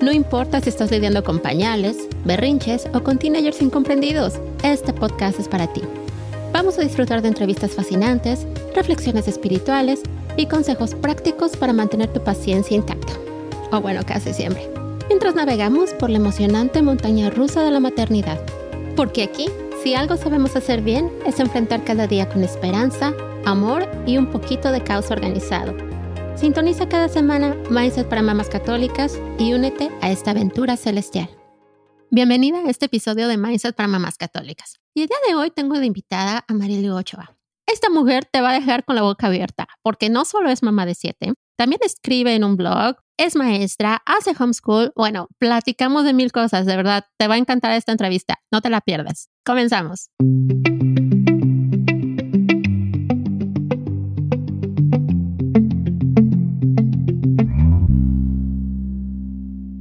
No importa si estás lidiando con pañales, berrinches o con teenagers incomprendidos, este podcast es para ti. Vamos a disfrutar de entrevistas fascinantes, reflexiones espirituales y consejos prácticos para mantener tu paciencia intacta. O bueno, casi siempre. Mientras navegamos por la emocionante montaña rusa de la maternidad. Porque aquí, si algo sabemos hacer bien, es enfrentar cada día con esperanza, amor y un poquito de caos organizado Sintoniza cada semana Mindset para Mamás Católicas y únete a esta aventura celestial. Bienvenida a este episodio de Mindset para Mamás Católicas. Y el día de hoy tengo de invitada a Marilu Ochoa. Esta mujer te va a dejar con la boca abierta, porque no solo es mamá de siete, también escribe en un blog, es maestra, hace homeschool. Bueno, platicamos de mil cosas, de verdad. Te va a encantar esta entrevista. No te la pierdas. Comenzamos.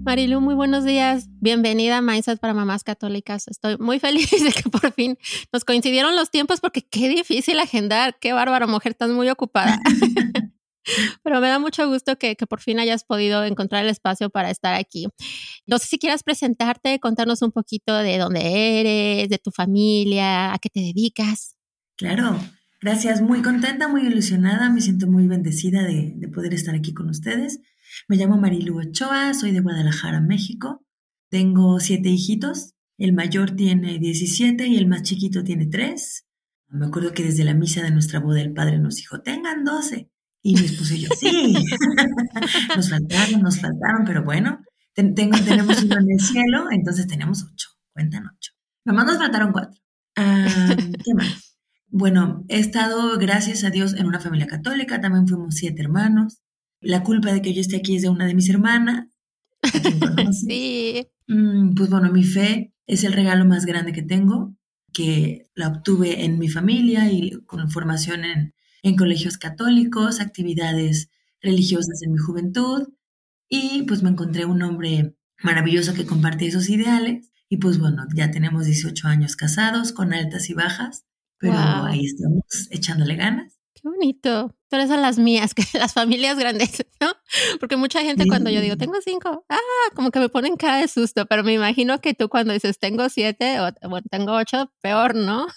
Marilu, muy buenos días. Bienvenida a Mindset para Mamás Católicas. Estoy muy feliz de que por fin nos coincidieron los tiempos porque qué difícil agendar. Qué bárbaro, mujer, estás muy ocupada. Pero me da mucho gusto que, que, por fin hayas podido encontrar el espacio para estar aquí. No sé si quieras presentarte, contarnos un poquito de dónde eres, de tu familia, a qué te dedicas. Claro, gracias. Muy contenta, muy ilusionada. Me siento muy bendecida de, de poder estar aquí con ustedes. Me llamo Marilu Ochoa, soy de Guadalajara, México. Tengo siete hijitos. El mayor tiene 17 y el más chiquito tiene 3. Me acuerdo que desde la misa de nuestra boda el padre nos dijo, tengan 12. Y mi esposo y yo, sí. nos faltaron, nos faltaron, pero bueno, tengo, tenemos uno en el cielo, entonces tenemos ocho. Cuentan ocho. Nomás nos faltaron cuatro. Ah, ¿Qué más? Bueno, he estado, gracias a Dios, en una familia católica. También fuimos siete hermanos. La culpa de que yo esté aquí es de una de mis hermanas. sí. Mm, pues bueno, mi fe es el regalo más grande que tengo, que la obtuve en mi familia y con formación en, en colegios católicos, actividades religiosas en mi juventud. Y pues me encontré un hombre maravilloso que comparte esos ideales. Y pues bueno, ya tenemos 18 años casados con altas y bajas, pero ahí estamos echándole ganas. Qué bonito. Pero esas las mías, que las familias grandes, ¿no? Porque mucha gente cuando yo digo, tengo cinco, ah, como que me ponen cara de susto, pero me imagino que tú cuando dices, tengo siete o bueno, tengo ocho, peor, ¿no?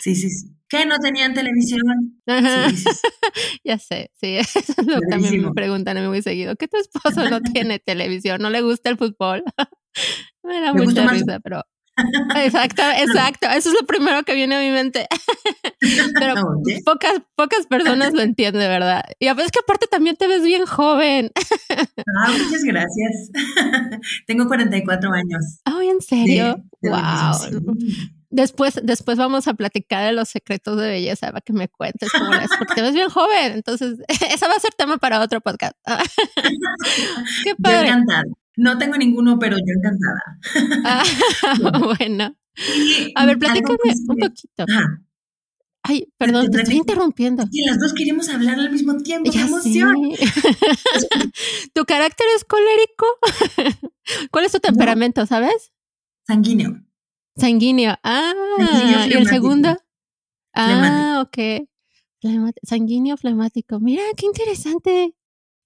Sí, sí, sí. ¿Qué? ¿No tenían televisión? Sí, sí, ya sé, sí, eso es lo que también me preguntan a mí muy seguido. ¿Que tu esposo no tiene televisión? ¿No le gusta el fútbol? me da mucha risa, pero Exacto, exacto. Eso es lo primero que viene a mi mente. Pero pocas, pocas personas lo entienden, ¿verdad? Y a veces que aparte también te ves bien joven. Ah, muchas gracias. Tengo 44 años. Ay, ¿en serio? wow. Después, después vamos a platicar de los secretos de belleza para que me cuentes cómo es, porque te ves bien joven. Entonces, esa va a ser tema para otro podcast. Qué padre. No tengo ninguno, pero yo encantada. Ah, bueno. a ver, platícame un poquito. Ay, perdón, te, estoy interrumpiendo. Sí, las dos queremos hablar al mismo tiempo. ¡Qué emoción! ¿Tu carácter es colérico? ¿Cuál es tu temperamento, sabes? Sanguíneo. Sanguíneo. Ah, ¿y el segundo? Ah, ok. sanguíneo flemático. Mira, qué interesante.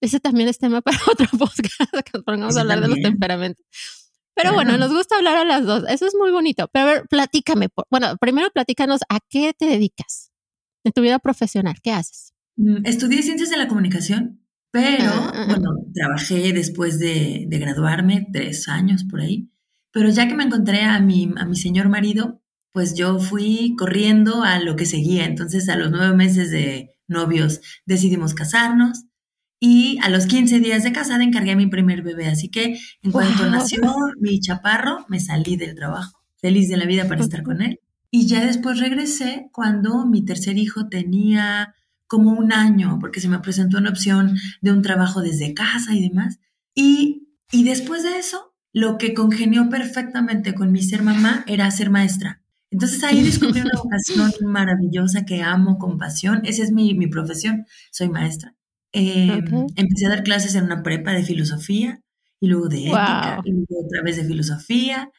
Ese también es tema para otro podcast, que nos a hablar de los temperamentos. Pero bueno, nos gusta hablar a las dos. Eso es muy bonito. Pero a ver, platícame. Bueno, primero platícanos a qué te dedicas en tu vida profesional. ¿Qué haces? Mm, estudié ciencias de la comunicación, pero ah, ah, ah. bueno, trabajé después de, de, graduarme, tres años por ahí. Pero ya que me encontré a mi, a mi señor marido, pues yo fui corriendo a lo que seguía. Entonces, a los nueve meses de novios decidimos casarnos y a los 15 días de casada encargué a mi primer bebé. Así que en cuanto nació mi chaparro, me salí del trabajo, feliz de la vida para estar con él. Y ya después regresé cuando mi tercer hijo tenía como un año, porque se me presentó una opción de un trabajo desde casa y demás. Y, y después de eso, lo que congenió perfectamente con mi ser mamá era ser maestra. Entonces ahí descubrí una vocación maravillosa que amo con pasión. Esa es mi, mi profesión, soy maestra. Eh, empecé a dar clases en una prepa de filosofía y luego de ética y luego otra vez de filosofía.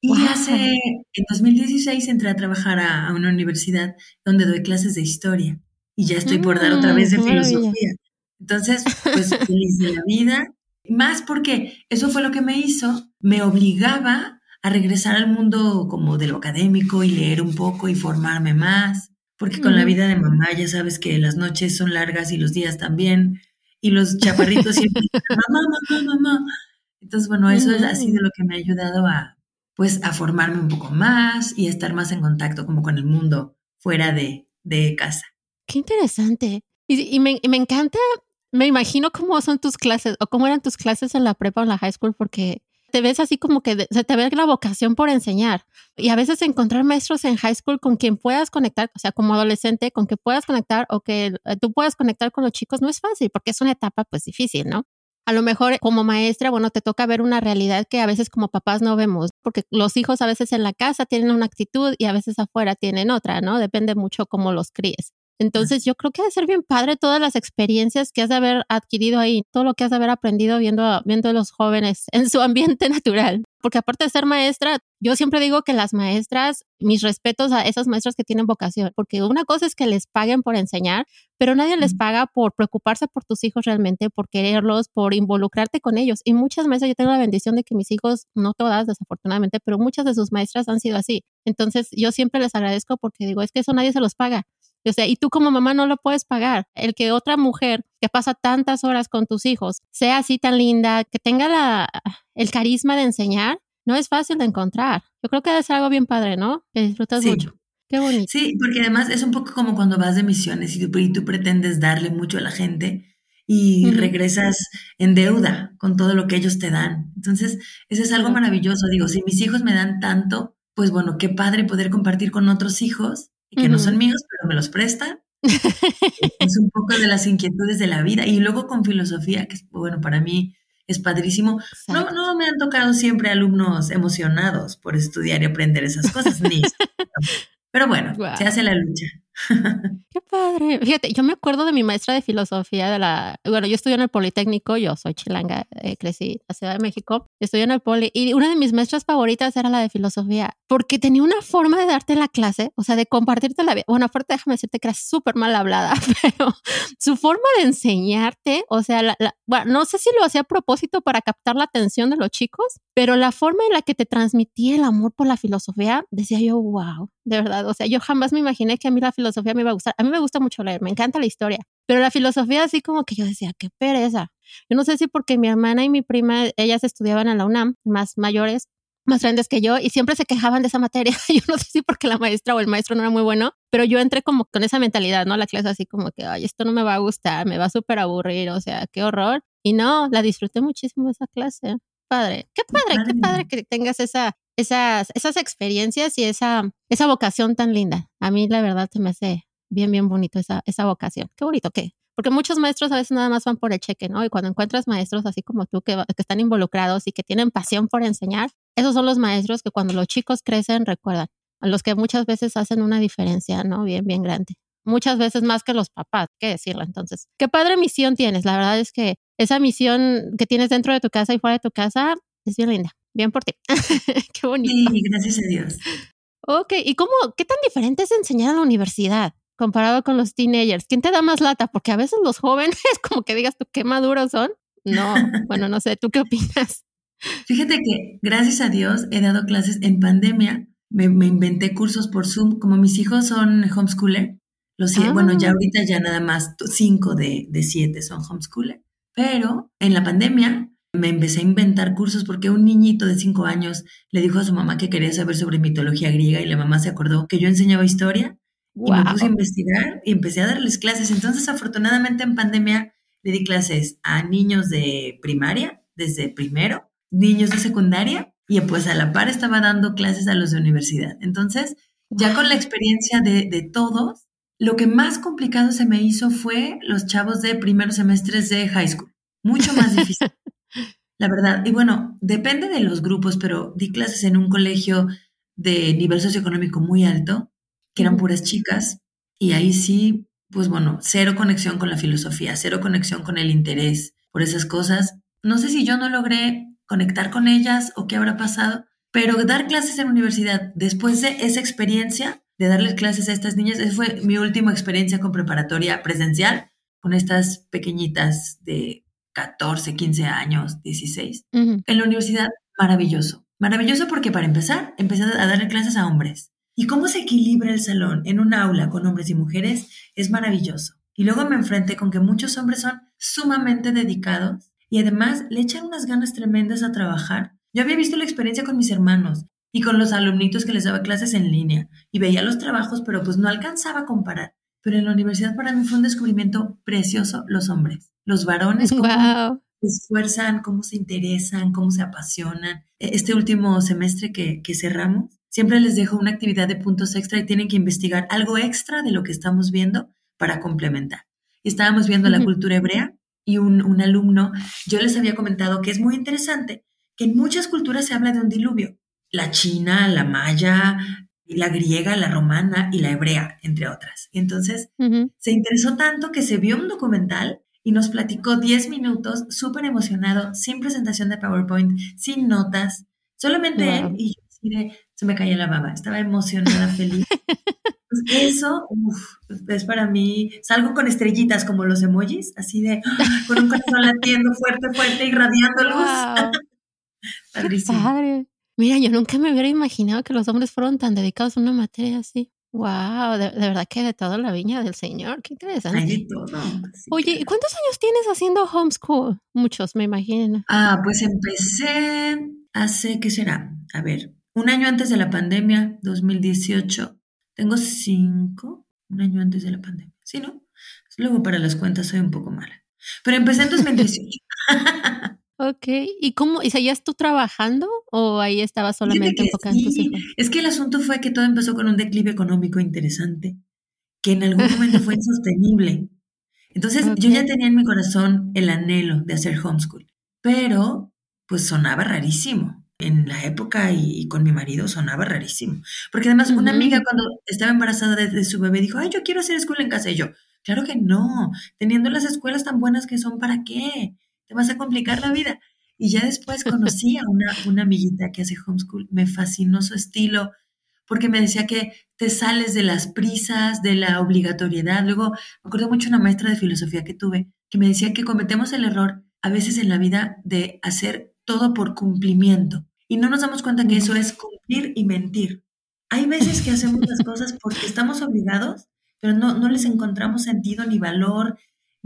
Y hace, en 2016 entré a trabajar a, una universidad donde doy clases de historia y ya estoy por dar otra vez de mm, filosofía. Entonces, pues feliz de la vida, más porque eso fue lo que me hizo, me obligaba a regresar al mundo como de lo académico y leer un poco y formarme más, porque con la vida de mamá ya sabes que las noches son largas y los días también, y los chaparritos siempre, mamá, mamá, mamá. Entonces, bueno, eso ha sido lo que me ha ayudado a, pues, a formarme un poco más y a estar más en contacto como con el mundo fuera de, de casa. Qué interesante. Y, me, me, encanta, me imagino cómo son tus clases o cómo eran tus clases en la prepa o en la high school, porque te ves así como que se te ve la vocación por enseñar. Y a veces encontrar maestros en high school con quien puedas conectar, o sea, como adolescente, con que puedas conectar o que eh, tú puedas conectar con los chicos no es fácil porque es una etapa pues difícil, ¿no? A lo mejor como maestra, bueno, te toca ver una realidad que a veces como papás no vemos, porque los hijos a veces en la casa tienen una actitud y a veces afuera tienen otra, ¿no? Depende mucho cómo los críes. Entonces yo creo que debe ser bien padre todas las experiencias que has de haber adquirido ahí, todo lo que has de haber aprendido viendo, viendo a los jóvenes en su ambiente natural. Porque aparte de ser maestra, yo siempre digo que las maestras, mis respetos a esas maestras que tienen vocación, porque una cosa es que les paguen por enseñar, pero nadie les paga por preocuparse por tus hijos realmente, por quererlos, por involucrarte con ellos. Y muchas maestras, yo tengo la bendición de que mis hijos, no todas desafortunadamente, pero muchas de sus maestras han sido así. Entonces yo siempre les agradezco porque digo, es que eso nadie se los paga. O sea, y tú como mamá no lo puedes pagar. El que otra mujer que pasa tantas horas con tus hijos sea así tan linda, que tenga la, el carisma de enseñar, no es fácil de encontrar. Yo creo que ser algo bien padre, ¿no? Que disfrutas mucho. Qué bonito. Sí, porque además es un poco como cuando vas de misiones y tú, pretendes darle mucho a la gente y regresas en deuda con todo lo que ellos te dan. Entonces, eso es algo maravilloso. Digo, si mis hijos me dan tanto, pues bueno, qué padre poder compartir con otros hijos que no son míos, pero me los prestan. es un poco de las inquietudes de la vida. Y luego con filosofía, que bueno, para mí es padrísimo. No, no me han tocado siempre alumnos emocionados por estudiar y aprender esas cosas, ni. pero bueno, se hace la lucha. Qué padre. Fíjate, yo me acuerdo de mi maestra de filosofía de la, bueno, yo estudié en el Politécnico, yo soy chilanga, eh, crecí en la Ciudad de México, estudié en el Poli y una de mis maestras favoritas era la de filosofía, porque tenía una forma de darte la clase, o sea, de compartirte la vida. Bueno, aparte déjame decirte que era súper mal hablada, pero su forma de enseñarte, o sea, bueno, no sé si lo hacía a propósito para captar la atención de los chicos, pero la forma en la que te transmitía el amor por la filosofía, decía yo, wow, de verdad, o sea, yo jamás me imaginé que a mí la filosofía me iba a gustar. A mí me gusta mucho leer, me encanta la historia, pero la filosofía así como que yo decía, qué pereza. Yo no sé si porque mi hermana y mi prima, ellas estudiaban en la UNAM, más mayores, más grandes que yo y siempre se quejaban de esa materia. Yo no sé si porque la maestra o el maestro no era muy bueno, pero yo entré como con esa mentalidad, ¿no? La clase así como que, ay, esto no me va a gustar, me va a súper aburrir, o sea, qué horror. Y no, la disfruté muchísimo esa clase. Padre, qué padre, qué padre que tengas esa esas, esas experiencias y esa, esa vocación tan linda. A mí la verdad se me hace bien, bien bonito esa, esa vocación. Qué bonito que, porque muchos maestros a veces nada más van por el cheque, ¿no? Y cuando encuentras maestros así como tú que, que están involucrados y que tienen pasión por enseñar, esos son los maestros que cuando los chicos crecen recuerdan, a los que muchas veces hacen una diferencia, ¿no? Bien, bien grande. Muchas veces más que los papás, qué decirlo. Entonces, qué padre misión tienes. La verdad es que esa misión que tienes dentro de tu casa y fuera de tu casa es bien linda. Bien por ti. Qué bonito. Sí, gracias a Dios. Ok, ¿y cómo, qué tan diferente es enseñar en la universidad comparado con los teenagers? ¿Quién te da más lata? Porque a veces los jóvenes, como que digas tú, qué maduros son. No, bueno, no sé, ¿tú qué opinas? Fíjate que gracias a Dios he dado clases en pandemia. Me, inventé cursos por Zoom. Como mis hijos son homeschooler, los, bueno, ya ah. ahorita ya nada más cinco de, de siete son homeschooler. Pero en la pandemia me empecé a inventar cursos porque un niñito de cinco años le dijo a su mamá que quería saber sobre mitología griega y la mamá se acordó que yo enseñaba historia y me puse a investigar y empecé a darles clases. Entonces, afortunadamente en pandemia le di clases a niños de primaria, desde primero, niños de secundaria y pues a la par estaba dando clases a los de universidad. Entonces, ya con la experiencia de, de todos, lo que más complicado se me hizo fue los chavos de primeros semestres de high school. Mucho más difícil. La verdad, y bueno, depende de los grupos, pero di clases en un colegio de nivel socioeconómico muy alto, que eran puras chicas, y ahí sí, pues bueno, cero conexión con la filosofía, cero conexión con el interés por esas cosas. No sé si yo no logré conectar con ellas o qué habrá pasado, pero dar clases en universidad después de esa experiencia de darles clases a estas niñas, esa fue mi última experiencia con preparatoria presencial con estas pequeñitas de 14, 15 años, 16. En la universidad, maravilloso. Maravilloso porque para empezar, empecé a darle clases a hombres. Y cómo se equilibra el salón en un aula con hombres y mujeres es maravilloso. Y luego me enfrenté con que muchos hombres son sumamente dedicados y además le echan unas ganas tremendas a trabajar. Yo había visto la experiencia con mis hermanos y con los alumnitos que les daba clases en línea y veía los trabajos, pero pues no alcanzaba a comparar. Pero en la universidad para mí fue un descubrimiento precioso los hombres, los varones, cómo se esfuerzan, cómo se interesan, cómo se apasionan. E, este último semestre que, que cerramos, siempre les dejo una actividad de puntos extra y tienen que investigar algo extra de lo que estamos viendo para complementar. estábamos viendo la cultura hebrea y un, un alumno, yo les había comentado que es muy interesante que en muchas culturas se habla de un diluvio. La china, la maya, la griega, la romana y la hebrea, entre otras. Y entonces se interesó tanto que se vio un documental y nos platicó 10 minutos, súper emocionado, sin presentación de PowerPoint, sin notas, solamente él y yo se me caía la baba, estaba emocionada, feliz. Pues eso, es para mí, salgo con estrellitas como los emojis, así de, con un corazón latiendo fuerte, fuerte, irradiando luz. Padrísimo. Mira, yo nunca me hubiera imaginado que los hombres fueron tan dedicados a una materia así. Wow, de, verdad que de toda la viña del Señor, qué interesante. Hay de todo. Oye, ¿y cuántos años tienes haciendo homeschool? Muchos, me imagino. Ah, pues empecé hace, ¿qué será? A ver, un año antes de la pandemia, 2018. Tengo cinco, un año antes de la pandemia. ¿Sí, no? Luego para las cuentas soy un poco mala. Pero empecé en 2018. Ok, ¿y cómo? ¿Y seguías tú trabajando o ahí estabas solamente enfocado en tus hijos? Es que el asunto fue que todo empezó con un declive económico interesante, que en algún momento fue insostenible. Entonces yo ya tenía en mi corazón el anhelo de hacer homeschool, pero pues sonaba rarísimo. En la época y, con mi marido sonaba rarísimo. Porque además una amiga cuando estaba embarazada de, su bebé dijo, ay, yo quiero hacer escuela en casa. Y yo, claro que no, teniendo las escuelas tan buenas que son, ¿para qué? Te vas a complicar la vida. Y ya después conocí a una, una amiguita que hace homeschool, me fascinó su estilo, porque me decía que te sales de las prisas, de la obligatoriedad. Luego, me acuerdo mucho una maestra de filosofía que tuve, que me decía que cometemos el error a veces en la vida de hacer todo por cumplimiento. Y no nos damos cuenta que eso es cumplir y mentir. Hay veces que hacemos las cosas porque estamos obligados, pero no, no les encontramos sentido ni valor,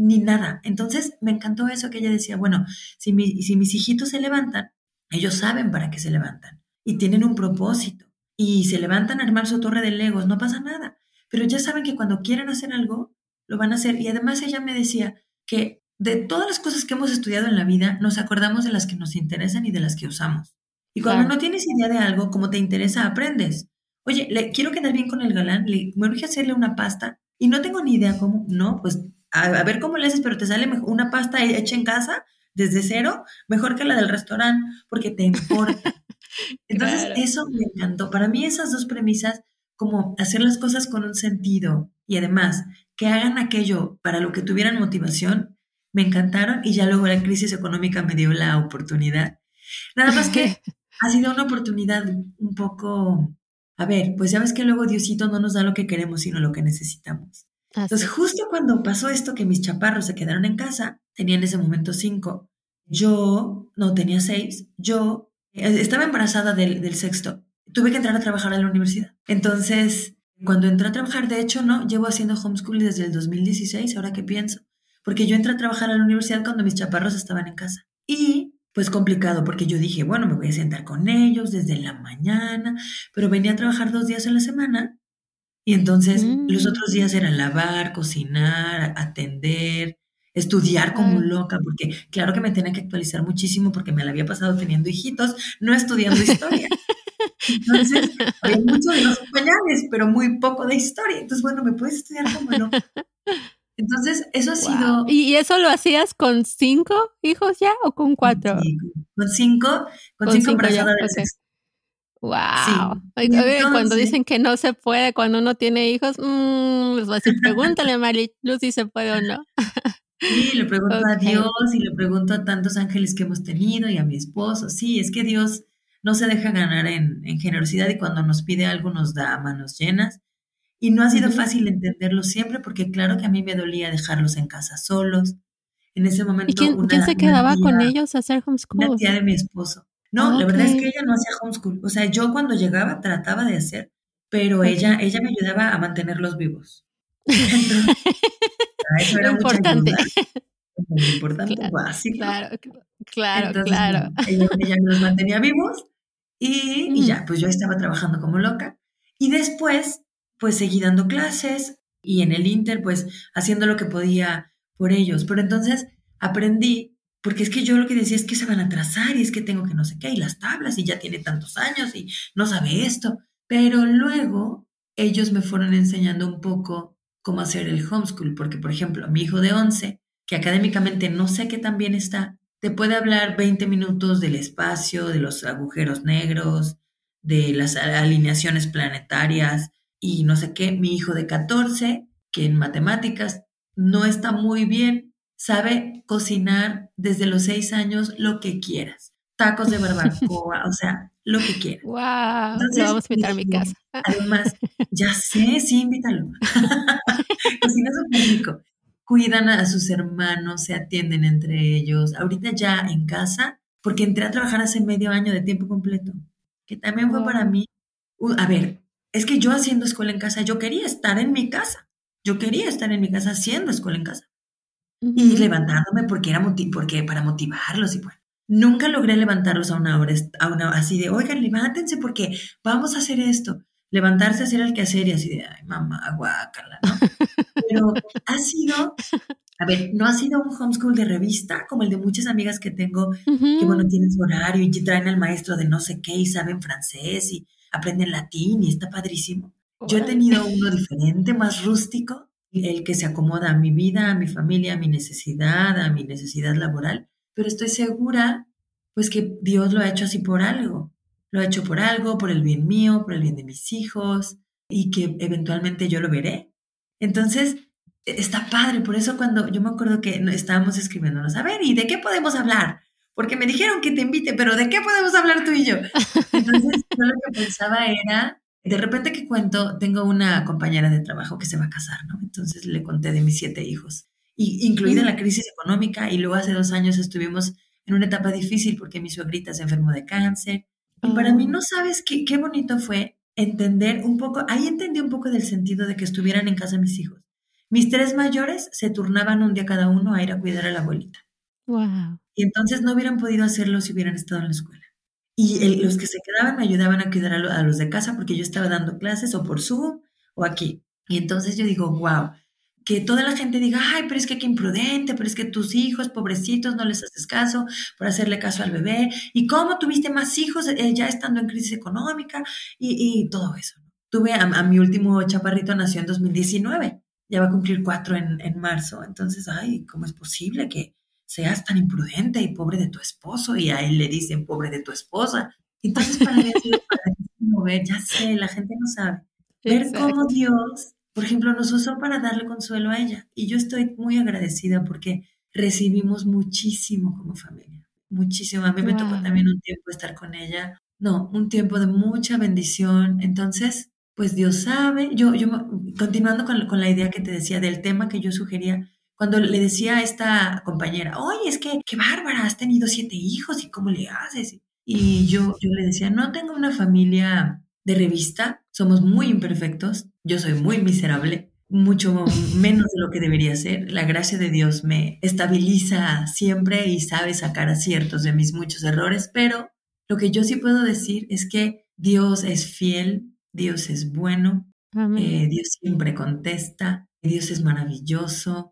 ni nada. Entonces me encantó eso que ella decía, bueno, si, si mis hijitos se levantan, ellos saben para qué se levantan y tienen un propósito y se levantan a armar su torre de legos, no pasa nada, pero ya saben que cuando quieren hacer algo, lo van a hacer. Y además ella me decía que de todas las cosas que hemos estudiado en la vida, nos acordamos de las que nos interesan y de las que usamos. Y cuando no tienes idea de algo, como te interesa, aprendes. Oye, le quiero quedar bien con el galán, le, me urge hacerle una pasta y no tengo ni idea cómo. No, pues a, ver cómo le haces, pero te sale una pasta hecha en casa desde cero, mejor que la del restaurante, porque te importa. Entonces, eso me encantó. Para mí esas dos premisas, como hacer las cosas con un sentido y además que hagan aquello para lo que tuvieran motivación, me encantaron y ya luego la crisis económica me dio la oportunidad. Nada más que ha sido una oportunidad un poco, a ver, pues ya ves que luego Diosito no nos da lo que queremos, sino lo que necesitamos. Entonces, justo cuando pasó esto que mis chaparros se quedaron en casa, tenía en ese momento cinco, yo, no tenía seis, yo eh, estaba embarazada del, sexto, tuve que entrar a trabajar a la universidad. Entonces, cuando entré a trabajar, de hecho, no, llevo haciendo homeschool desde el 2016, ahora que pienso, porque yo entré a trabajar a la universidad cuando mis chaparros estaban en casa. Y pues complicado, porque yo dije, bueno, me voy a sentar con ellos desde la mañana, pero venía a trabajar dos días a la semana y entonces los mm. otros días eran lavar, cocinar, atender, estudiar como loca, porque claro que me tenía que actualizar muchísimo porque me la había pasado teniendo hijitos, no estudiando historia. Entonces, había mucho de los pañales, pero muy poco de historia. Entonces, bueno, me puedes estudiar como loca. Entonces, eso ha sido... ¿Y eso lo hacías con cinco hijos ya o con cuatro? con cinco, con, cinco, cinco Wow. cuando dicen que no se puede cuando uno tiene hijos, mmm, les voy a decir, pregúntale a Marilu si se puede o no. Sí, le pregunto a Dios y le pregunto a tantos ángeles que hemos tenido y a mi esposo. Sí, es que Dios no se deja ganar en, generosidad y cuando nos pide algo nos da manos llenas. Y no ha sido fácil entenderlo siempre porque claro que a mí me dolía dejarlos en casa solos. En ese momento... ¿Y quién, se quedaba con ellos a hacer homeschool? La tía de mi esposo. No, la verdad es que ella no hacía homeschool. O sea, yo cuando llegaba trataba de hacer, pero ella, ella me ayudaba a mantenerlos vivos. Entonces, eso era importante. Muy importante, claro, básico. Claro, claro, claro. Ella, ella, los mantenía vivos y, y, ya, pues yo estaba trabajando como loca. Y después, pues seguí dando clases y en el Inter, pues haciendo lo que podía por ellos. Pero entonces aprendí, porque es que yo lo que decía es que se van a atrasar y es que tengo que no sé qué, y las tablas, y ya tiene tantos años y no sabe esto. Pero luego ellos me fueron enseñando un poco cómo hacer el homeschool, porque por ejemplo, mi hijo de 11, que académicamente no sé qué tan bien está, te puede hablar 20 minutos del espacio, de los agujeros negros, de las alineaciones planetarias y no sé qué. Mi hijo de 14, que en matemáticas no está muy bien, sabe cocinar desde los 6 años lo que quieras. Tacos de barbacoa, o sea, lo que quieras. ¡Wow! lo vamos a invitar a mi casa. Además, ya sé, sí, invítalo. Cocina súper rico cuidan a sus hermanos, se atienden entre ellos. Ahorita ya en casa, porque entré a trabajar hace medio año de tiempo completo, que también fue para mí, a ver, es que yo haciendo escuela en casa, yo quería estar en mi casa, yo quería estar en mi casa haciendo escuela en casa. Y levantándome porque era porque para motivarlos y bueno. Nunca logré levantarlos a una hora, a una, así de, oigan, levántense porque vamos a hacer esto levantarse, hacer el quehacer y así de, ay, mamá, guácala, ¿no? Pero ha sido, a ver, no ha sido un homeschool de revista como el de muchas amigas que tengo, que bueno, tienen su horario y traen al maestro de no sé qué y saben francés y aprenden latín y está padrísimo. Yo he tenido uno diferente, más rústico, el que se acomoda a mi vida, a mi familia, a mi necesidad, a mi necesidad laboral, pero estoy segura, pues que Dios lo ha hecho así por algo lo ha hecho por algo, por el bien mío, por el bien de mis hijos y que eventualmente yo lo veré. Entonces, está padre. Por eso cuando yo me acuerdo que estábamos escribiéndonos, a ver, ¿y de qué podemos hablar? Porque me dijeron que te invite, pero ¿de qué podemos hablar tú y yo? Entonces, yo lo que pensaba era, de repente que cuento, tengo una compañera de trabajo que se va a casar, ¿no? Entonces le conté de mis siete hijos, y, incluida la crisis económica, y luego hace dos años estuvimos en una etapa difícil porque mi suegrita se enfermó de cáncer, y para mí oh. no sabes qué, qué bonito fue entender un poco, ahí entendí un poco del sentido de que estuvieran en casa mis hijos. Mis tres mayores se turnaban un día cada uno a ir a cuidar a la abuelita. Wow. Y entonces no hubieran podido hacerlo si hubieran estado en la escuela. Y los que se quedaban me ayudaban a cuidar a, a, los de casa porque yo estaba dando clases o por Zoom o aquí. Y entonces yo digo, wow, que toda la gente diga, ay, pero es que qué imprudente, pero es que tus hijos, pobrecitos, no les haces caso por hacerle caso al bebé, y cómo tuviste más hijos eh, ya estando en crisis económica y, todo eso. Tuve a, mi último chaparrito, nació en 2019, ya va a cumplir cuatro en, en marzo, entonces, ay, ¿cómo es posible que seas tan imprudente y pobre de tu esposo? Y a él le dicen pobre de tu esposa. Entonces, para mí ver, ya sé, la gente no sabe, ver cómo Dios por ejemplo, nos usó para darle consuelo a ella. Y yo estoy muy agradecida porque recibimos muchísimo como familia, muchísimo. A mí me tocó también un tiempo estar con ella. No, un tiempo de mucha bendición. Entonces, pues Dios sabe. Yo, yo continuando con, con la idea que te decía del tema que yo sugería, cuando le decía a esta compañera, oye, es que, qué bárbara, has tenido siete hijos y cómo le haces. Y yo, yo le decía, no tengo una familia de revista, somos muy imperfectos, yo soy muy miserable, mucho menos de lo que debería ser. La gracia de Dios me estabiliza siempre y sabe sacar aciertos de mis muchos errores, pero lo que yo sí puedo decir es que Dios es fiel, Dios es bueno, eh, Dios siempre contesta, Dios es maravilloso,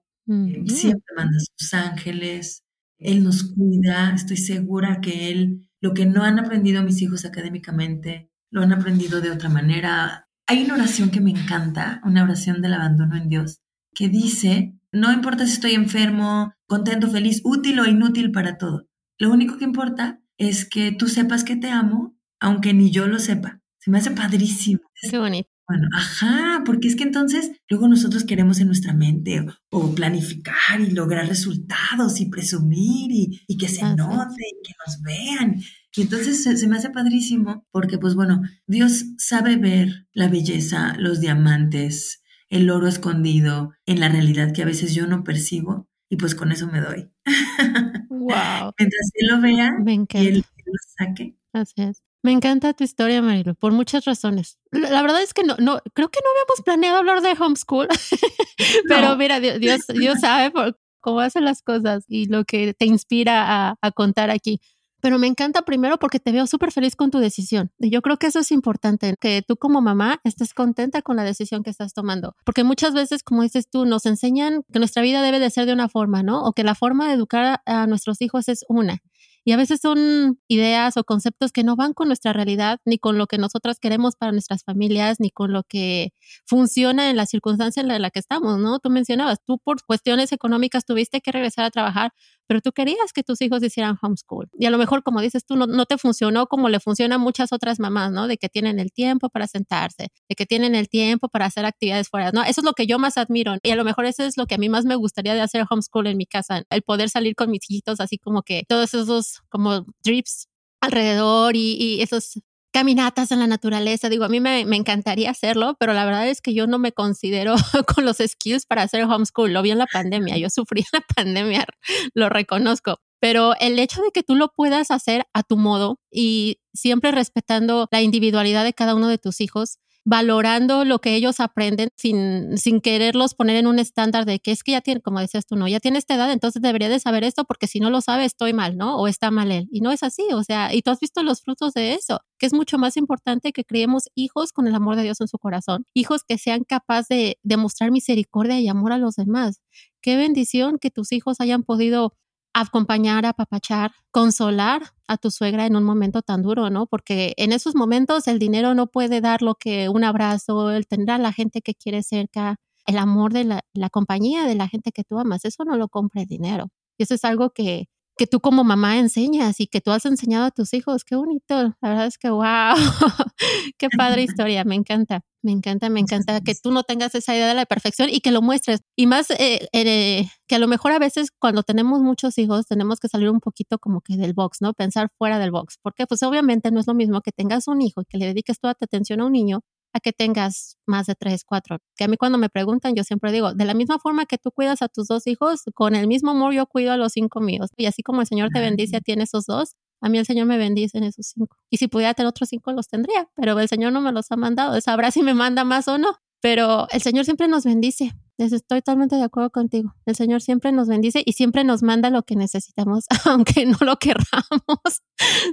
siempre manda sus ángeles, Él nos cuida, estoy segura que Él, lo que no han aprendido mis hijos académicamente, lo han aprendido de otra manera. Hay una oración que me encanta, una oración del abandono en Dios, que dice, no importa si estoy enfermo, contento, feliz, útil o inútil para todo. Lo único que importa es que tú sepas que te amo aunque ni yo lo sepa. Se me hace padrísimo. Qué bonito. Bueno, ajá, porque es que entonces luego nosotros queremos en nuestra mente o, planificar y lograr resultados y presumir y, que se note y que nos vean. Y entonces se, me hace padrísimo porque, pues bueno, Dios sabe ver la belleza, los diamantes, el oro escondido en la realidad que a veces yo no percibo y pues con eso me doy. Wow. Mientras Él lo vea y él lo saque. Así es. Me encanta tu historia, Marilu, por muchas razones. La, verdad es que no, no, creo que no habíamos planeado hablar de homeschool, pero mira, Dios, Dios, sabe cómo hace las cosas y lo que te inspira a, a contar aquí. Pero me encanta primero porque te veo súper feliz con tu decisión. Y yo creo que eso es importante, que tú como mamá estés contenta con la decisión que estás tomando. Porque muchas veces, como dices tú, nos enseñan que nuestra vida debe de ser de una forma, ¿no? O que la forma de educar a nuestros hijos es una. Y a veces son ideas o conceptos que no van con nuestra realidad, ni con lo que nosotras queremos para nuestras familias, ni con lo que funciona en la circunstancia en la que estamos, ¿no? Tú mencionabas, tú por cuestiones económicas tuviste que regresar a trabajar, pero tú querías que tus hijos hicieran homeschool. Y a lo mejor, como dices tú, no, no te funcionó como le funciona a muchas otras mamás, ¿no? De que tienen el tiempo para sentarse, de que tienen el tiempo para hacer actividades fuera, ¿no? Eso es lo que yo más admiro. Y a lo mejor eso es lo que a mí más me gustaría de hacer homeschool en mi casa, el poder salir con mis hijitos, así como que todos esos como drips alrededor y, y esos caminatas en la naturaleza. Digo, a mí me, me, encantaría hacerlo, pero la verdad es que yo no me considero con los skills para hacer homeschool. Lo vi en la pandemia, yo sufrí la pandemia, lo reconozco. Pero el hecho de que tú lo puedas hacer a tu modo y siempre respetando la individualidad de cada uno de tus hijos, valorando lo que ellos aprenden sin, sin quererlos poner en un estándar de que es que ya tiene, como decías tú, no, ya tiene esta edad, entonces debería de saber esto porque si no lo sabe estoy mal, ¿no? O está mal él. Y no es así, o sea, y tú has visto los frutos de eso, que es mucho más importante que criemos hijos con el amor de Dios en su corazón, hijos que sean capaces de demostrar misericordia y amor a los demás. Qué bendición que tus hijos hayan podido acompañar, apapachar, consolar a tu suegra en un momento tan duro, ¿no? Porque en esos momentos el dinero no puede dar lo que un abrazo, el tener a la gente que quiere cerca, el amor de la, la compañía de la gente que tú amas, eso no lo compra el dinero. Y eso es algo que, que tú como mamá enseñas y que tú has enseñado a tus hijos. Qué bonito. La verdad es que, wow, qué padre historia. Me encanta, me encanta, me encanta que tú no tengas esa idea de la perfección y que lo muestres. Y más eh, eh, que a lo mejor a veces cuando tenemos muchos hijos tenemos que salir un poquito como que del box, ¿no? Pensar fuera del box. Porque pues obviamente no es lo mismo que tengas un hijo y que le dediques toda tu atención a un niño a que tengas más de tres, cuatro. Que a mí cuando me preguntan, yo siempre digo, de la misma forma que tú cuidas a tus dos hijos, con el mismo amor yo cuido a los cinco míos. Y así como el Señor te bendice a ti en esos dos, a mí el Señor me bendice en esos cinco. Y si pudiera tener otros cinco, los tendría, pero el Señor no me los ha mandado. Sabrá si me manda más o no. Pero el Señor siempre nos bendice. Estoy totalmente de acuerdo contigo. El Señor siempre nos bendice y siempre nos manda lo que necesitamos, aunque no lo querramos,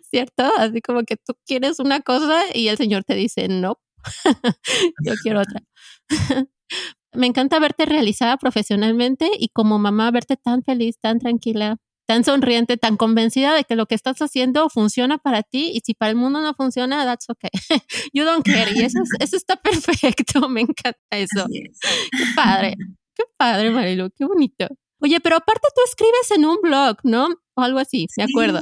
¿cierto? Así como que tú quieres una cosa y el Señor te dice, no, yo quiero otra. Me encanta verte realizada profesionalmente y como mamá verte tan feliz, tan tranquila, tan sonriente, tan convencida de que lo que estás haciendo funciona para ti y si para el mundo no funciona, that's okay. You don't care. Y eso, eso está perfecto. Me encanta eso. Qué padre. Qué padre, Marilu. Qué bonito. Oye, pero aparte tú escribes en un blog, ¿no? O algo así, me acuerdo.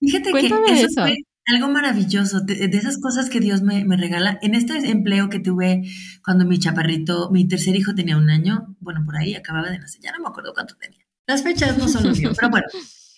Fíjate Cuéntame que eso, algo maravilloso, de, esas cosas que Dios me, regala. En este empleo que tuve cuando mi chaparrito, mi tercer hijo tenía un año, bueno, por ahí acababa de nacer, ya no me acuerdo cuánto tenía. Las fechas no son lo mío, pero bueno,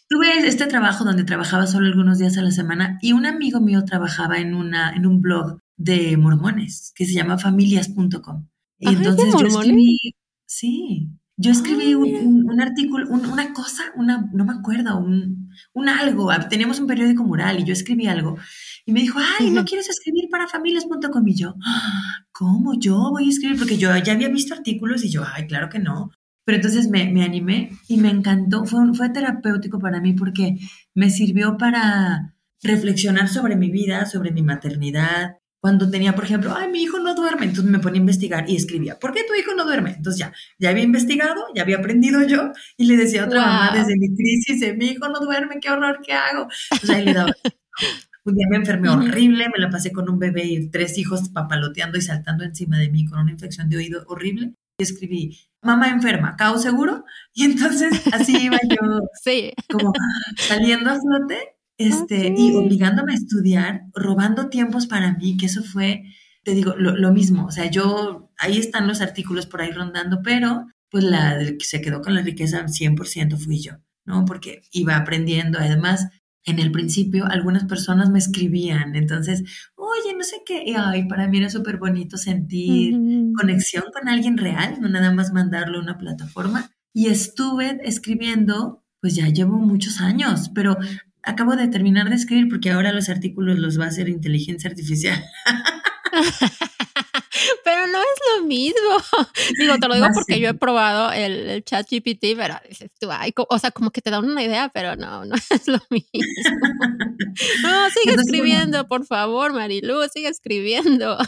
tuve este trabajo donde trabajaba solo algunos días a la semana y un amigo mío trabajaba en, una, en un blog de mormones que se llama familias.com. Y entonces yo escribí, sí, yo escribí ah, un, artículo, una cosa, una, no me acuerdo, un, un algo. Teníamos un periódico mural y yo escribí algo. Y me dijo, ay, ¿no quieres escribir para familias.com? Y yo, ah, ¿cómo yo voy a escribir? Porque yo ya había visto artículos y yo, ay, claro que no. Pero entonces me, me animé y me encantó. Fue, fue terapéutico para mí porque me sirvió para reflexionar sobre mi vida, sobre mi maternidad, cuando tenía, por ejemplo, ay, mi hijo no duerme, entonces me ponía a investigar y escribía, ¿por qué tu hijo no duerme? Entonces ya, ya había investigado, ya había aprendido yo y le decía a otra mamá desde mi crisis, mi hijo no duerme, qué horror, ¿qué hago? Entonces ahí le daba. Un día me enfermé horrible, me la pasé con un bebé y tres hijos papaloteando y saltando encima de mí con una infección de oído horrible. Y escribí, mamá enferma, ¿caos seguro? Y entonces así iba yo, sí. como saliendo a flote este, y obligándome a estudiar, robando tiempos para mí, que eso fue, te digo, lo, mismo. O sea, yo, ahí están los artículos por ahí rondando, pero pues la que se quedó con la riqueza 100% fui yo, ¿no? Porque iba aprendiendo. Además, en el principio algunas personas me escribían, entonces, oye, no sé qué, y, ay, para mí era súper bonito sentir conexión con alguien real, no nada más mandarlo a una plataforma. Y estuve escribiendo, pues ya llevo muchos años, pero acabo de terminar de escribir porque ahora los artículos los va a hacer inteligencia artificial. pero no es lo mismo. Digo, te lo digo porque yo he probado el, chat GPT, pero dices tú, o sea, como que te da una idea, pero no, no es lo mismo. No, sigue escribiendo, por favor, Marilu, sigue escribiendo.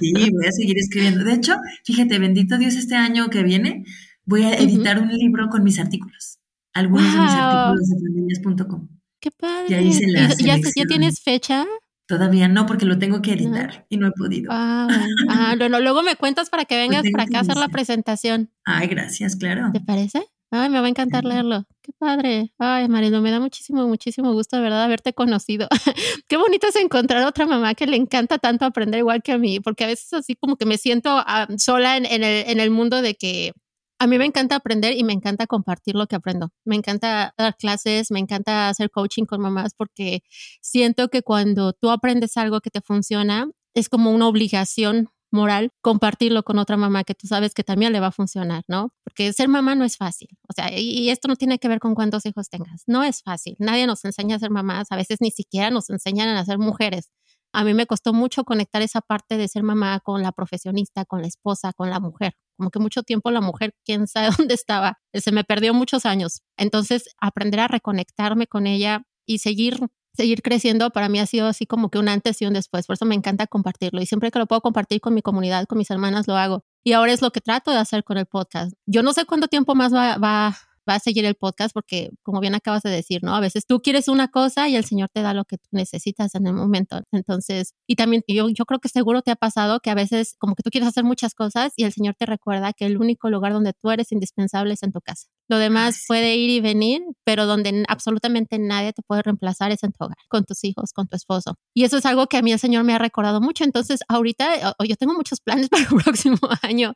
Sí, voy a seguir escribiendo. De hecho, fíjate, bendito Dios, este año que viene voy a editar un libro con mis artículos. Algunos de mis artículos de familias.com. Qué padre. Ya hice la ¿Ya, ¿Ya tienes fecha? Todavía no, porque lo tengo que editar y no he podido. Ah, ah luego me cuentas para que vengas para acá a hacer la presentación. Ay, gracias, claro. ¿Te parece? Ay, me va a encantar leerlo. Qué padre. Ay, Marido, me da muchísimo, muchísimo gusto, de verdad, haberte conocido. Qué bonito es encontrar otra mamá que le encanta tanto aprender igual que a mí, porque a veces así como que me siento ah, sola en, el, en el mundo de que a mí me encanta aprender y me encanta compartir lo que aprendo. Me encanta dar clases, me encanta hacer coaching con mamás porque siento que cuando tú aprendes algo que te funciona, es como una obligación moral compartirlo con otra mamá que tú sabes que también le va a funcionar, ¿no? Porque ser mamá no es fácil. O sea, y, esto no tiene que ver con cuántos hijos tengas. No es fácil. Nadie nos enseña a ser mamás. A veces ni siquiera nos enseñan a ser mujeres. A mí me costó mucho conectar esa parte de ser mamá con la profesionista, con la esposa, con la mujer como que mucho tiempo la mujer, quién sabe dónde estaba, se me perdió muchos años. Entonces, aprender a reconectarme con ella y seguir seguir creciendo para mí ha sido así como que un antes y un después. Por eso me encanta compartirlo y siempre que lo puedo compartir con mi comunidad, con mis hermanas, lo hago. Y ahora es lo que trato de hacer con el podcast. Yo no sé cuánto tiempo más va, va, va a seguir el podcast porque, como bien acabas de decir, ¿no? A veces tú quieres una cosa y el Señor te da lo que tú necesitas en el momento. Entonces, y también yo, yo creo que seguro te ha pasado que a veces como que tú quieres hacer muchas cosas y el Señor te recuerda que el único lugar donde tú eres indispensable es en tu casa. Lo demás puede ir y venir, pero donde absolutamente nadie te puede reemplazar es en tu hogar, con tus hijos, con tu esposo. Y eso es algo que a mí el Señor me ha recordado mucho. Entonces, ahorita yo tengo muchos planes para el próximo año,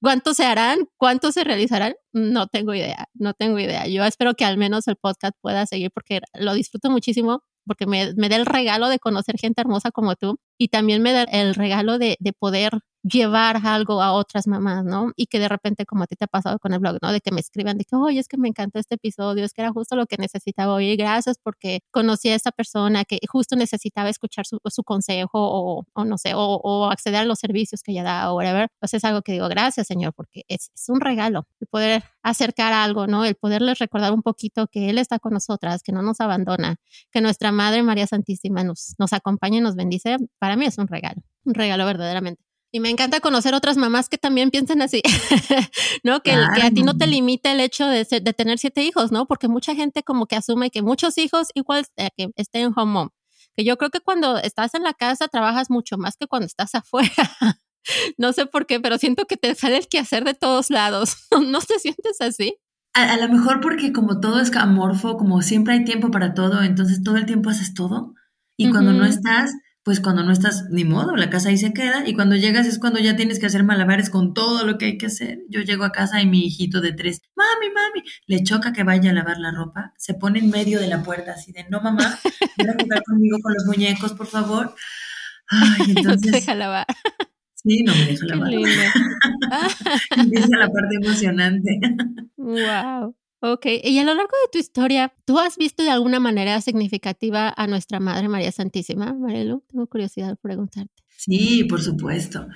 ¿Cuántos se harán? ¿Cuántos se realizarán? No tengo idea, no tengo idea. Yo espero que al menos el podcast pueda seguir porque lo disfruto muchísimo, porque me, me da el regalo de conocer gente hermosa como tú y también me da el regalo de, de poder llevar algo a otras mamás, ¿no? Y que de repente, como a ti te ha pasado con el blog, ¿no? De que me escriban de que, oye, es que me encantó este episodio, es que era justo lo que necesitaba, oye, gracias porque conocí a esta persona que justo necesitaba escuchar su, su consejo o, o, no sé, o, o, acceder a los servicios que ella da o whatever. Pues es algo que digo, gracias, Señor, porque es, es un regalo el poder acercar algo, ¿no? El poderles recordar un poquito que Él está con nosotras, que no nos abandona, que nuestra Madre María Santísima nos, nos acompaña y nos bendice. Para mí es un regalo, un regalo verdaderamente. Y me encanta conocer otras mamás que también piensen así, ¿no? Que, que, a ti no te limita el hecho de, de, tener siete hijos, ¿no? Porque mucha gente como que asume que muchos hijos igual eh, que estén home mom. Que yo creo que cuando estás en la casa trabajas mucho más que cuando estás afuera. no sé por qué, pero siento que te sale el quehacer de todos lados. ¿No te sientes así? A, a, lo mejor porque como todo es amorfo, como siempre hay tiempo para todo, entonces todo el tiempo haces todo. Y cuando no estás, pues cuando no estás, ni modo, la casa ahí se queda y cuando llegas es cuando ya tienes que hacer malabares con todo lo que hay que hacer. Yo llego a casa y mi hijito de tres, mami, mami, le choca que vaya a lavar la ropa, se pone en medio de la puerta así de, no mamá, ven a jugar conmigo con los muñecos, por favor. Ay, entonces... No deja lavar. Sí, no me deja lavar. Empieza la parte emocionante. Wow. Ok, y a lo largo de tu historia, ¿tú has visto de alguna manera significativa a nuestra Madre María Santísima, Marielu? Tengo curiosidad de preguntarte. Sí, por supuesto.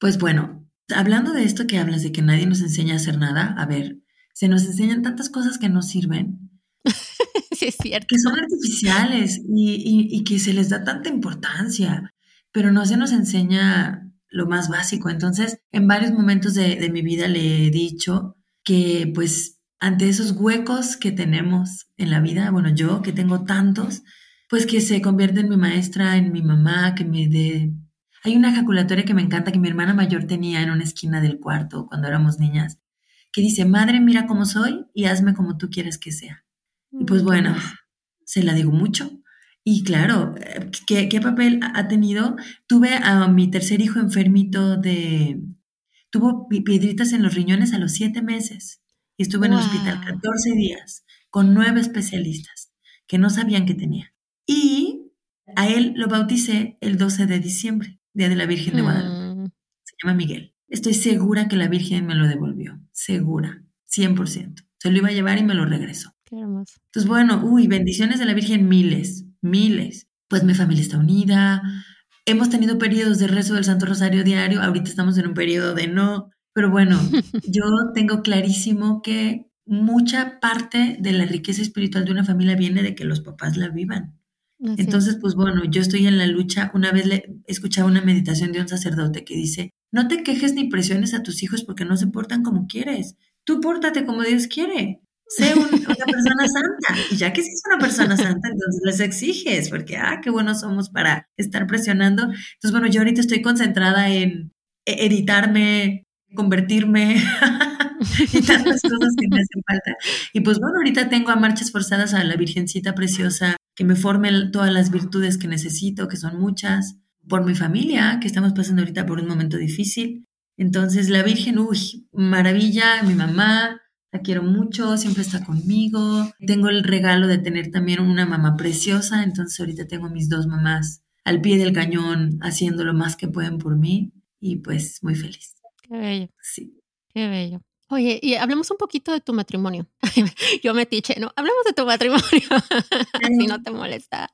Pues bueno, hablando de esto que hablas de que nadie nos enseña a hacer nada, a ver, se nos enseñan tantas cosas que no sirven. sí, es cierto. Que son artificiales y, y, que se les da tanta importancia, pero no se nos enseña lo más básico. Entonces, en varios momentos de, de mi vida le he dicho que pues ante esos huecos que tenemos en la vida, bueno, yo que tengo tantos, pues que se convierte en mi maestra, en mi mamá, que me dé... Hay una ejaculatoria que me encanta que mi hermana mayor tenía en una esquina del cuarto cuando éramos niñas, que dice, madre, mira cómo soy y hazme como tú quieres que sea. Y pues bueno, se la digo mucho. Y claro, ¿qué, ¿qué, papel ha tenido? Tuve a mi tercer hijo enfermito de... Tuvo piedritas en los riñones a los siete meses. Y estuve en el hospital 14 días con nueve especialistas que no sabían que tenía. Y a él lo bauticé el 12 de diciembre, Día de la Virgen de Guadalupe. Mm. Se llama Miguel. Estoy segura que la Virgen me lo devolvió. Segura. 100%. Se lo iba a llevar y me lo regresó. Qué hermoso. Entonces, bueno, uy, bendiciones de la Virgen miles, miles. Pues mi familia está unida. Hemos tenido periodos de rezo del Santo Rosario diario. Ahorita estamos en un periodo de no. Pero bueno, yo tengo clarísimo que mucha parte de la riqueza espiritual de una familia viene de que los papás la vivan. Entonces, pues bueno, yo estoy en la lucha. Una vez le escuchaba una meditación de un sacerdote que dice, no te quejes ni presiones a tus hijos porque no se portan como quieres. Tú pórtate como Dios quiere. Sé una persona santa. Y ya que si es una persona santa, entonces les exiges, porque, ah, qué buenos somos para estar presionando. Entonces, bueno, yo ahorita estoy concentrada en e-, editarme, convertirme y tantas cosas que me hacen falta. Y pues bueno, ahorita tengo a marchas forzadas a la Virgencita Preciosa que me forme todas las virtudes que necesito, que son muchas, por mi familia, que estamos pasando ahorita por un momento difícil. Entonces la Virgen, uy, maravilla, mi mamá, la quiero mucho, siempre está conmigo. Tengo el regalo de tener también una mamá preciosa, entonces ahorita tengo mis dos mamás al pie del cañón haciendo lo más que pueden por mí y pues muy feliz. Qué bello. Sí. Qué bello. Oye, y hablemos un poquito de tu matrimonio. Yo me tiche, ¿no? Hablemos de tu matrimonio, si no te molesta.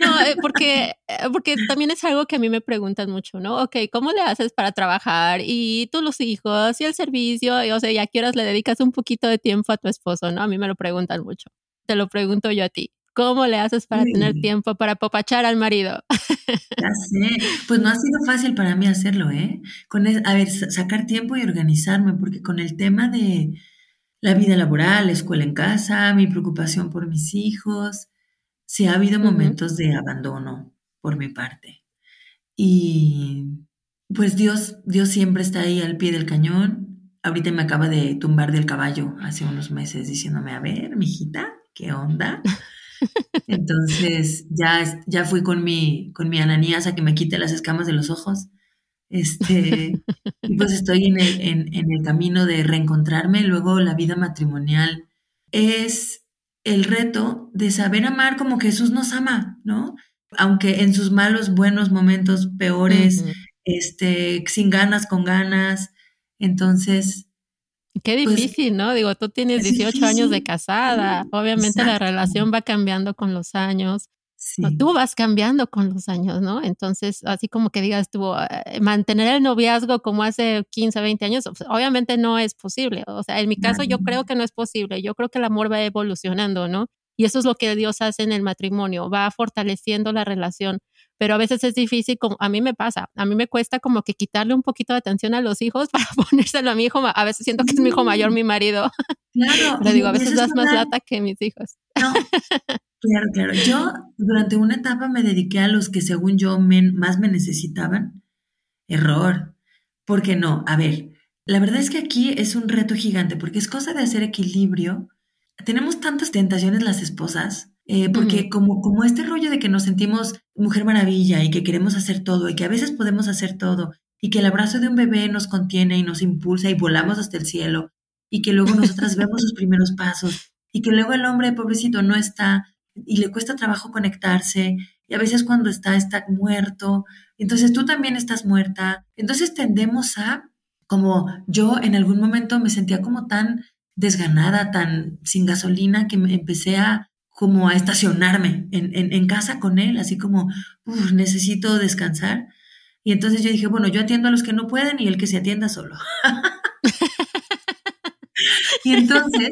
no, eh, porque, eh, porque también es algo que a mí me preguntan mucho, ¿no? Ok, ¿cómo le haces para trabajar? Y tú los hijos y el servicio, y, o sea, ya quieras le dedicas un poquito de tiempo a tu esposo, ¿no? A mí me lo preguntan mucho. Te lo pregunto yo a ti. ¿Cómo le haces para tener tiempo para popachar al marido? Ya sé, pues no ha sido fácil para mí hacerlo, ¿eh? Con a ver, sacar tiempo y organizarme, porque con el tema de la vida laboral, la escuela en casa, mi preocupación por mis hijos, sí ha habido momentos de abandono por mi parte. Y pues Dios, Dios siempre está ahí al pie del cañón. Ahorita me acaba de tumbar del caballo hace unos meses diciéndome, a ver, mijita, ¿qué onda? Entonces ya, ya fui con mi, con mi ananías a que me quite las escamas de los ojos. Este, y pues estoy en el, en, en el camino de reencontrarme. Luego la vida matrimonial es el reto de saber amar como Jesús nos ama, ¿no? Aunque en sus malos, buenos momentos, peores, este, sin ganas, con ganas. Entonces, Qué pues, difícil, ¿no? Digo, tú tienes 18 años de casada, obviamente la relación va cambiando con los años. tú vas cambiando con los años, ¿no? Entonces, así como que digas tú, eh, mantener el noviazgo como hace 15, 20 años, obviamente no es posible. O sea, en mi caso yo creo que no es posible. Yo creo que el amor va evolucionando, ¿no? Y eso es lo que Dios hace en el matrimonio, va fortaleciendo la relación pero a veces es difícil, como a mí me pasa, a mí me cuesta como que quitarle un poquito de atención a los hijos para ponérselo a mi hijo, a veces siento que es mi hijo mayor, mi marido. Claro. Le digo, a veces das más lata que mis hijos. No, claro, claro. Yo durante una etapa me dediqué a los que según yo más me necesitaban. Error. Porque no, a ver, la verdad es que aquí es un reto gigante porque es cosa de hacer equilibrio. Tenemos tantas tentaciones las esposas eh, porque como, como este rollo de que nos sentimos mujer maravilla y que queremos hacer todo y que a veces podemos hacer todo y que el abrazo de un bebé nos contiene y nos impulsa y volamos hasta el cielo y que luego nosotras vemos sus primeros pasos y que luego el hombre pobrecito no está y le cuesta trabajo conectarse y a veces cuando está está muerto, entonces tú también estás muerta, entonces tendemos a, como yo en algún momento me sentía como tan desganada, tan sin gasolina que me empecé a como a estacionarme en, casa con él, así como, necesito descansar. Y entonces yo dije, bueno, yo atiendo a los que no pueden y el que se atienda solo. y entonces,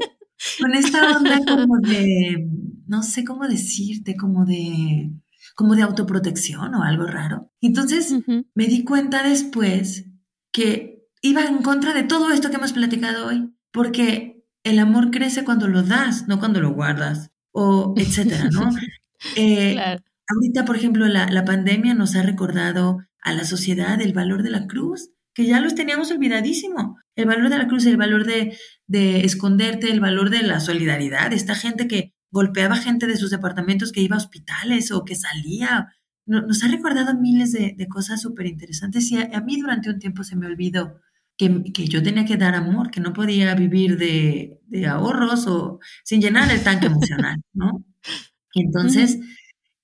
con esta onda como de, no sé cómo decirte, como de, como de autoprotección o algo raro. Entonces me di cuenta después que iba en contra de todo esto que hemos platicado hoy, porque el amor crece cuando lo das, no cuando lo guardas o etcétera, ¿no? Eh, ahorita, por ejemplo, la, la, pandemia nos ha recordado a la sociedad el valor de la cruz, que ya los teníamos olvidadísimo. El valor de la cruz, el valor de, de esconderte, el valor de la solidaridad. Esta gente que golpeaba gente de sus departamentos que iba a hospitales o que salía. Nos ha recordado miles de, cosas súper interesantes y a, mí durante un tiempo se me olvidó que, que, yo tenía que dar amor, que no podía vivir de, de ahorros o sin llenar el tanque emocional, ¿no? entonces,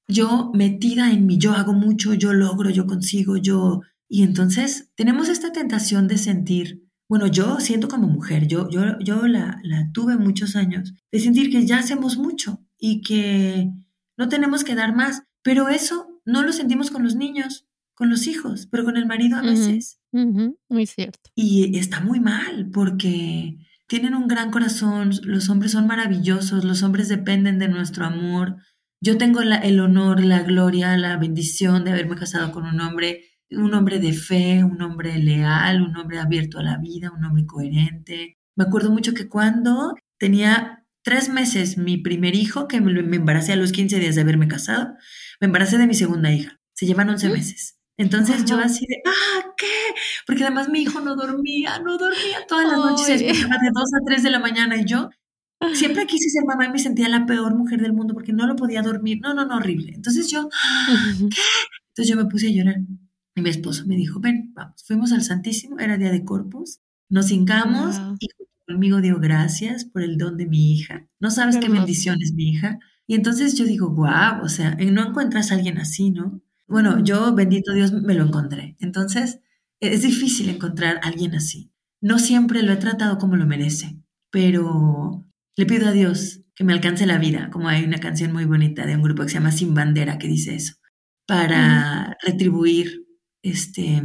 yo metida en mí, yo hago mucho, yo logro, yo consigo, yo... Y entonces tenemos esta tentación de sentir, bueno, yo siento como mujer, yo, yo, yo la, la tuve muchos años, de sentir que ya hacemos mucho y que no tenemos que dar más, pero eso no lo sentimos con los niños, con los hijos, pero con el marido a veces. Muy cierto. Y está muy mal porque tienen un gran corazón, los hombres son maravillosos, los hombres dependen de nuestro amor. Yo tengo el honor, la gloria, la bendición de haberme casado con un hombre, un hombre de fe, un hombre leal, un hombre abierto a la vida, un hombre coherente. Me acuerdo mucho que cuando tenía tres meses mi primer hijo, que me, me embaracé a los 15 días de haberme casado, me embaracé de mi segunda hija. Se llevan 11 meses. Entonces yo así de, ah, ¿qué? Porque además mi hijo no dormía, no dormía todas las noches, se despertaba de 2 a 3 de la mañana y yo siempre quise ser mamá y me sentía la peor mujer del mundo porque no lo podía dormir. No, no, no, horrible. Entonces yo, ¿qué? Entonces yo me puse a llorar. Y mi esposo me dijo, ven, vamos. Fuimos al Santísimo, era día de Corpus. Nos hincamos y conmigo dio gracias por el don de mi hija. No sabes qué, bendición es mi hija. Y entonces yo digo, guau, o sea, no encuentras a alguien así, ¿no? Bueno, yo, bendito Dios, me lo encontré. Entonces, es difícil encontrar a alguien así. No siempre lo he tratado como lo merece, pero le pido a Dios que me alcance la vida, como hay una canción muy bonita de un grupo que se llama Sin Bandera que dice eso, para retribuir este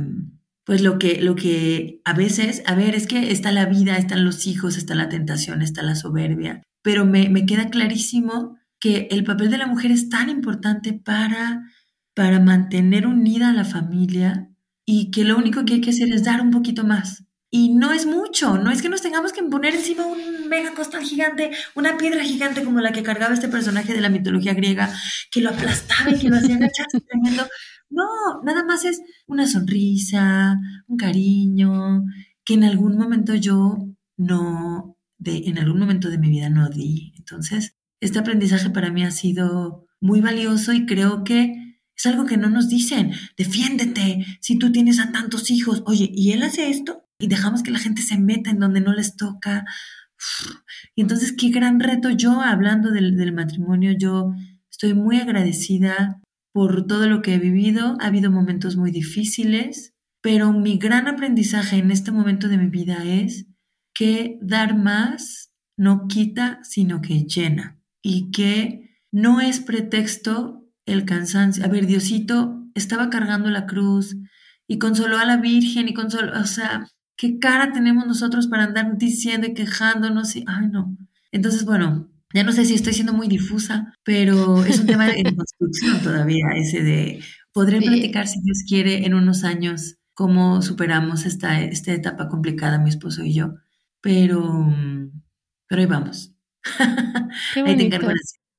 pues lo que lo que a veces, a ver, es que está la vida, están los hijos, está la tentación, está la soberbia, pero me, me queda clarísimo que el papel de la mujer es tan importante para para mantener unida a la familia y que lo único que hay que hacer es dar un poquito más. Y no es mucho, no es que nos tengamos que poner encima un mega costal gigante, una piedra gigante como la que cargaba este personaje de la mitología griega, que lo aplastaba y que lo hacía agacharse tremendo. No, nada más es una sonrisa, un cariño, que en algún momento yo no, de, en algún momento de mi vida no di. Entonces, este aprendizaje para mí ha sido muy valioso y creo que es algo que no nos dicen. Defiéndete si tú tienes a tantos hijos. Oye, ¿y él hace esto? y dejamos que la gente se meta en donde no les toca. Y entonces, qué gran reto yo, hablando del, matrimonio, yo estoy muy agradecida por todo lo que he vivido. Ha habido momentos muy difíciles, pero mi gran aprendizaje en este momento de mi vida es que dar más no quita, sino que llena. Y que no es pretexto el cansancio. A ver, Diosito estaba cargando la cruz y consoló a la Virgen y consoló, o sea, ¿Qué cara tenemos nosotros para andar diciendo y quejándonos? Y, ay, no. Entonces, bueno, ya no sé si estoy siendo muy difusa, pero es un tema de construcción todavía, ese de, podré platicar, si Dios quiere, en unos años cómo superamos esta, esta etapa complicada, mi esposo y yo. Pero, pero ahí vamos. ahí te encargo.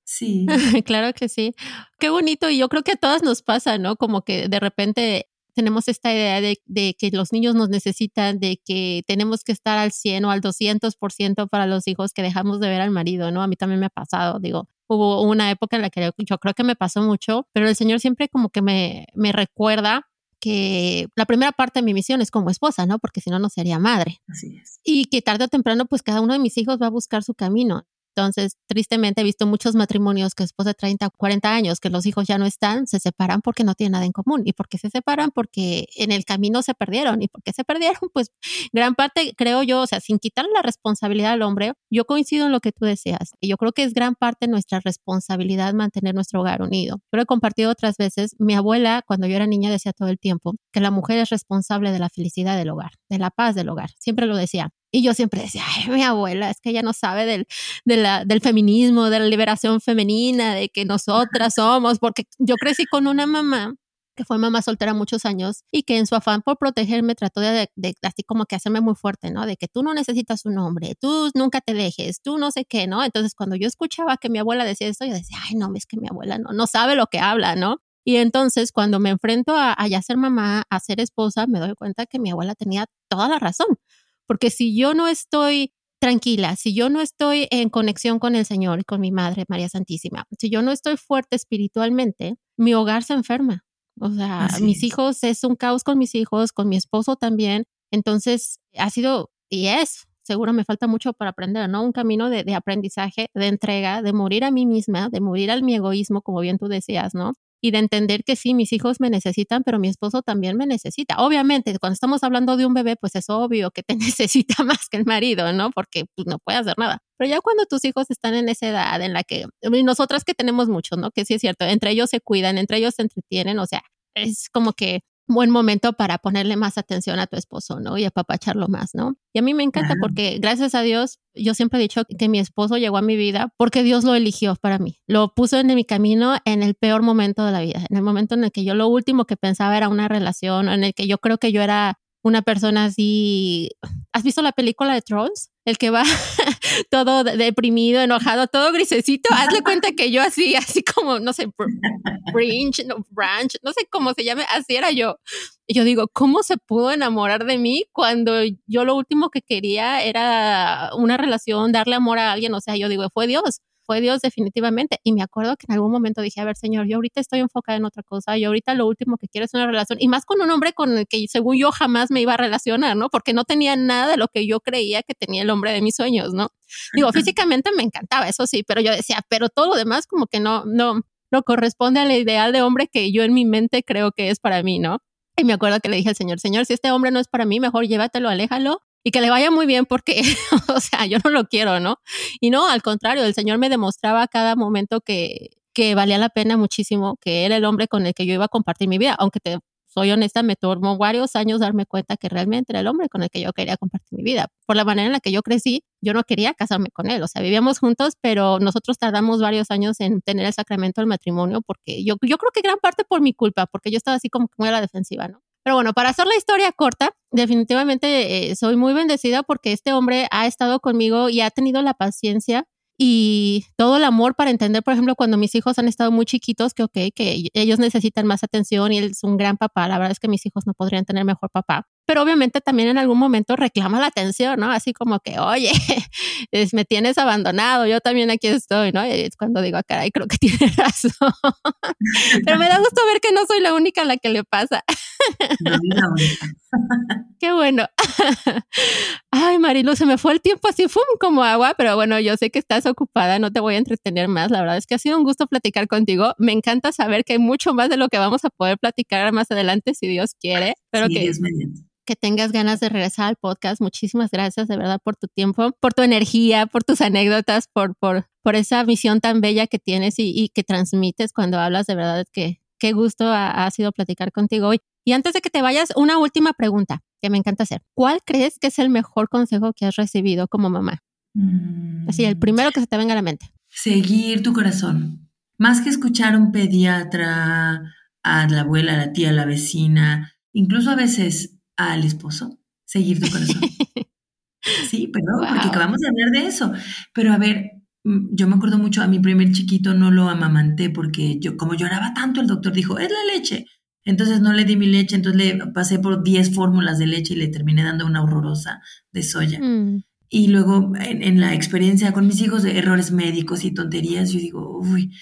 Sí. claro que sí. Qué bonito. Y yo creo que a todas nos pasa, ¿no? Como que de repente tenemos esta idea de, que los niños nos necesitan, de que tenemos que estar al 100 o al 200% para los hijos que dejamos de ver al marido, ¿no? A mí también me ha pasado, digo, hubo una época en la que yo creo que me pasó mucho, pero el Señor siempre como que me, me recuerda que la primera parte de mi misión es como esposa, ¿no? Porque si no, no sería madre. Así es. Y que tarde o temprano, pues cada uno de mis hijos va a buscar su camino. Entonces, tristemente he visto muchos matrimonios que después de 30 o 40 años que los hijos ya no están, se separan porque no tienen nada en común. ¿Y por qué se separan? Porque en el camino se perdieron. ¿Y por qué se perdieron? Pues gran parte, creo yo, o sea, sin quitarle la responsabilidad al hombre, yo coincido en lo que tú decías. Y yo creo que es gran parte nuestra responsabilidad mantener nuestro hogar unido. Pero he compartido otras veces, mi abuela, cuando yo era niña, decía todo el tiempo que la mujer es responsable de la felicidad del hogar, de la paz del hogar. Siempre lo decía. Y yo siempre decía, ay, mi abuela, es que ella no sabe del, del feminismo, de la liberación femenina, de que nosotras somos, porque yo crecí con una mamá que fue mamá soltera muchos años y que en su afán por protegerme trató de, de, así como que hacerme muy fuerte, ¿no? De que tú no necesitas un hombre, tú nunca te dejes, tú no sé qué, ¿no? Entonces cuando yo escuchaba que mi abuela decía esto, yo decía, ay, no, es que mi abuela no, no sabe lo que habla, ¿no? Y entonces cuando me enfrento a, a ya ser mamá, a ser esposa, me doy cuenta que mi abuela tenía toda la razón porque si yo no estoy tranquila, si yo no estoy en conexión con el Señor y con mi Madre María Santísima, si yo no estoy fuerte espiritualmente, mi hogar se enferma. O sea, mis hijos, es un caos con mis hijos, con mi esposo también. Entonces, ha sido y es, seguro me falta mucho para aprender, ¿no? Un camino de, de aprendizaje, de entrega, de morir a mí misma, de morir al mi egoísmo, como bien tú decías, ¿no? Y de entender que sí, mis hijos me necesitan, pero mi esposo también me necesita. Obviamente, cuando estamos hablando de un bebé, pues es obvio que te necesita más que el marido, ¿no? Porque pues, no puede hacer nada. Pero ya cuando tus hijos están en esa edad en la que, y nosotras que tenemos muchos, ¿no? Que sí es cierto, entre ellos se cuidan, entre ellos se entretienen, o sea, es como que buen momento para ponerle más atención a tu esposo, ¿no? Y apapacharlo más, ¿no? Y a mí me encanta porque gracias a Dios, yo siempre he dicho que mi esposo llegó a mi vida porque Dios lo eligió para mí. Lo puso en mi camino en el peor momento de la vida, en el momento en el que yo lo último que pensaba era una relación, en el que yo creo que yo era una persona así. ¿Has visto la película de Trolls? El que va todo deprimido, enojado, todo grisecito. Hazle cuenta que yo así, así como, no sé, branch, no, branch, no sé cómo se llame, así era yo. Y yo digo, ¿cómo se pudo enamorar de mí cuando yo lo último que quería era una relación, darle amor a alguien? O sea, yo digo, fue Dios fue Dios definitivamente. Y me acuerdo que en algún momento dije, a ver, Señor, yo ahorita estoy enfocada en otra cosa, yo ahorita lo último que quiero es una relación, y más con un hombre con el que según yo jamás me iba a relacionar, ¿no? Porque no tenía nada de lo que yo creía que tenía el hombre de mis sueños, ¿no? Digo, físicamente me encantaba, eso sí, pero yo decía, pero todo lo demás como que no, no, no corresponde al ideal de hombre que yo en mi mente creo que es para mí, ¿no? Y me acuerdo que le dije al Señor, Señor, si este hombre no es para mí, mejor llévatelo, aléjalo y que le vaya muy bien porque, o sea, yo no lo quiero, ¿no? Y no, al contrario, el Señor me demostraba cada momento que, que valía la pena muchísimo, que era el hombre con el que yo iba a compartir mi vida, aunque te soy honesta, me tomó varios años darme cuenta que realmente era el hombre con el que yo quería compartir mi vida. Por la manera en la que yo crecí, yo no quería casarme con él, o sea, vivíamos juntos, pero nosotros tardamos varios años en tener el sacramento del matrimonio porque yo, yo creo que gran parte por mi culpa, porque yo estaba así como muy a la defensiva, ¿no? Pero bueno, para hacer la historia corta, definitivamente eh, soy muy bendecida porque este hombre ha estado conmigo y ha tenido la paciencia y todo el amor para entender, por ejemplo, cuando mis hijos han estado muy chiquitos, que ok, que ellos necesitan más atención y él es un gran papá. La verdad es que mis hijos no podrían tener mejor papá pero obviamente también en algún momento reclama la atención, ¿no? Así como que, oye, me tienes abandonado, yo también aquí estoy, ¿no? Y es cuando digo, ah, caray, creo que tiene razón. pero me da gusto ver que no soy la única a la que le pasa. Qué bueno. Ay, Marilu, se me fue el tiempo así, fum, como agua, pero bueno, yo sé que estás ocupada, no te voy a entretener más. La verdad es que ha sido un gusto platicar contigo. Me encanta saber que hay mucho más de lo que vamos a poder platicar más adelante, si Dios quiere. Pero que, que tengas ganas de regresar al podcast. Muchísimas gracias de verdad por tu tiempo, por tu energía, por tus anécdotas, por, por, por esa visión tan bella que tienes y, que transmites cuando hablas. De verdad que qué gusto ha, sido platicar contigo hoy. Y antes de que te vayas, una última pregunta que me encanta hacer. ¿Cuál crees que es el mejor consejo que has recibido como mamá? Así, el mm. primero que se te venga a la mente. Seguir tu corazón. Más que escuchar a un pediatra, a la abuela, a la tía, a la vecina, incluso a veces al esposo, seguir tu corazón. Sí, perdón, porque acabamos de hablar de eso. Pero a ver, mm, yo me acuerdo mucho, a mi primer chiquito no lo amamanté porque yo, como lloraba tanto, el doctor dijo, es la leche. Entonces no le di mi leche, entonces le pasé por 10 fórmulas de leche y le terminé dando una horrorosa de soya. Mm. Y luego en, la experiencia con mis hijos de errores médicos y tonterías, yo digo, uy,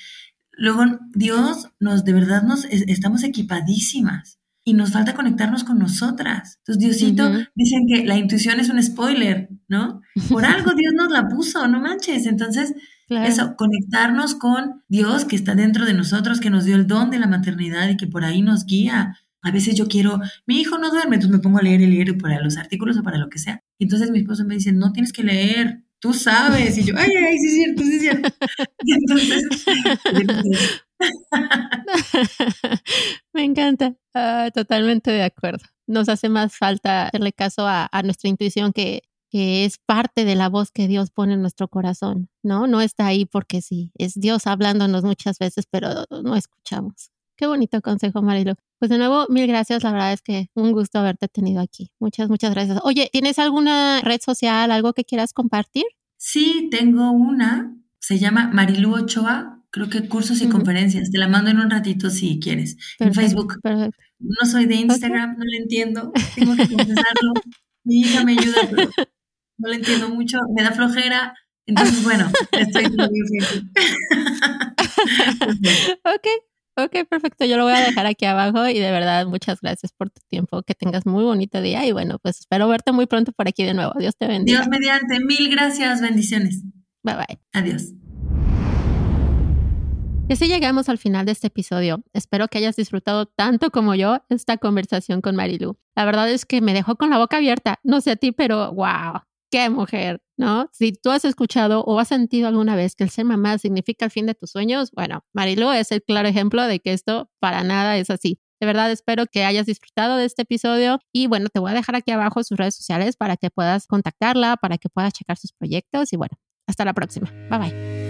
luego Dios nos, de verdad nos, estamos equipadísimas y nos falta conectarnos con nosotras. Entonces, Diosito, dicen que la intuición es un spoiler, ¿no? Por algo Dios nos la puso, no manches. Entonces, eso, conectarnos con Dios que está dentro de nosotros, que nos dio el don de la maternidad y que por ahí nos guía. A veces yo quiero, mi hijo no duerme, entonces me pongo a leer y leer para los artículos o para lo que sea. Y entonces mi esposo me dice, no tienes que leer, tú sabes. Y yo, ay, ay, sí es cierto, sí es cierto. Y entonces, Me encanta, ah, totalmente de acuerdo. Nos hace más falta hacerle caso a, nuestra intuición que, es parte de la voz que Dios pone en nuestro corazón, ¿no? No está ahí porque sí, es Dios hablándonos muchas veces, pero no escuchamos. Qué bonito consejo, Marilo. Pues de nuevo, mil gracias. La verdad es que un gusto haberte tenido aquí. Muchas, muchas gracias. Oye, ¿tienes alguna red social, algo que quieras compartir? Sí, tengo una. Se llama Marilu Ochoa creo que cursos y conferencias. Te la mando en un ratito si quieres. en Facebook. No soy de Instagram, no lo entiendo. Tengo que confesarlo. Mi hija me ayuda, no le entiendo mucho, me da flojera. Entonces, bueno, estoy ok, ok, perfecto. Yo lo voy a dejar aquí abajo y de verdad muchas gracias por tu tiempo. Que tengas muy bonito día y bueno, pues espero verte muy pronto por aquí de nuevo. Dios te bendiga. Dios mediante, mil gracias, bendiciones. Bye bye. Adiós. Y así llegamos al final de este episodio. Espero que hayas disfrutado tanto como yo esta conversación con Marilu. La verdad es que me dejó con la boca abierta. No sé a ti, pero wow, qué mujer, ¿no? Si tú has escuchado o has sentido alguna vez que el ser mamá significa el fin de tus sueños, bueno, Marilu es el claro ejemplo de que esto para nada es así. De verdad espero que hayas disfrutado de este episodio y bueno, te voy a dejar aquí abajo sus redes sociales para que puedas contactarla, para que puedas checar sus proyectos y bueno, hasta la próxima. Bye bye.